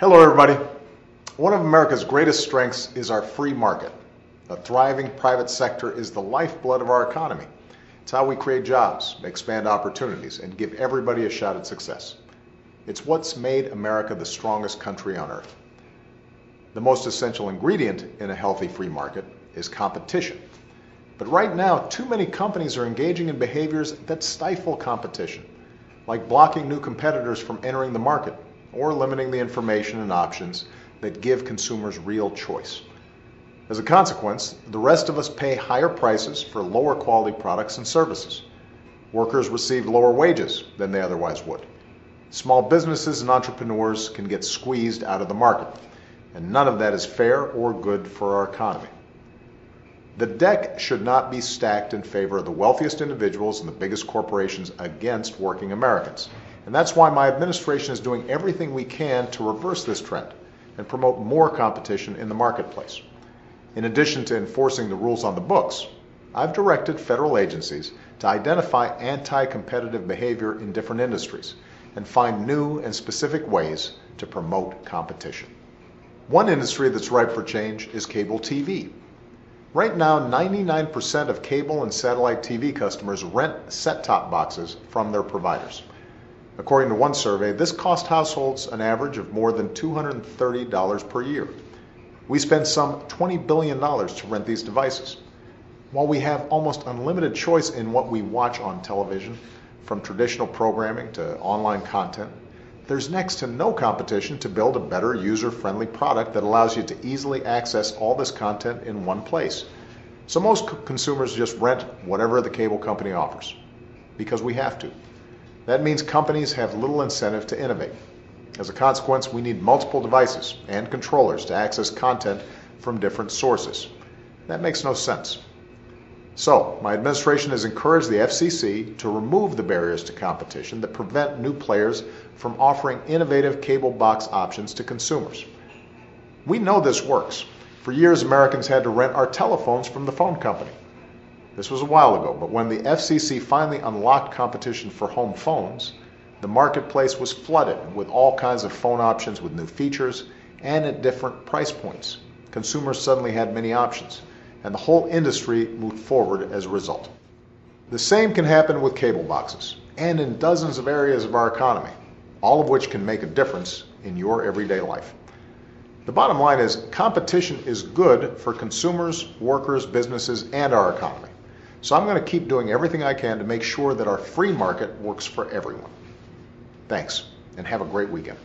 Hello, everybody. One of America's greatest strengths is our free market. A thriving private sector is the lifeblood of our economy. It's how we create jobs, expand opportunities, and give everybody a shot at success. It's what's made America the strongest country on earth. The most essential ingredient in a healthy free market is competition. But right now, too many companies are engaging in behaviors that stifle competition, like blocking new competitors from entering the market or limiting the information and options that give consumers real choice. As a consequence, the rest of us pay higher prices for lower quality products and services. Workers receive lower wages than they otherwise would. Small businesses and entrepreneurs can get squeezed out of the market, and none of that is fair or good for our economy. The deck should not be stacked in favor of the wealthiest individuals and the biggest corporations against working Americans. And that's why my administration is doing everything we can to reverse this trend and promote more competition in the marketplace. In addition to enforcing the rules on the books, I've directed federal agencies to identify anti-competitive behavior in different industries and find new and specific ways to promote competition. One industry that's ripe for change is cable TV. Right now, 99% of cable and satellite TV customers rent set-top boxes from their providers. According to one survey, this cost households an average of more than $230 per year. We spend some $20 billion to rent these devices. While we have almost unlimited choice in what we watch on television, from traditional programming to online content, there's next to no competition to build a better user-friendly product that allows you to easily access all this content in one place. So most consumers just rent whatever the cable company offers because we have to. That means companies have little incentive to innovate. As a consequence, we need multiple devices and controllers to access content from different sources. That makes no sense. So, my administration has encouraged the FCC to remove the barriers to competition that prevent new players from offering innovative cable box options to consumers. We know this works. For years, Americans had to rent our telephones from the phone company. This was a while ago, but when the FCC finally unlocked competition for home phones, the marketplace was flooded with all kinds of phone options with new features and at different price points. Consumers suddenly had many options, and the whole industry moved forward as a result. The same can happen with cable boxes and in dozens of areas of our economy, all of which can make a difference in your everyday life. The bottom line is competition is good for consumers, workers, businesses, and our economy. So I'm going to keep doing everything I can to make sure that our free market works for everyone. Thanks, and have a great weekend.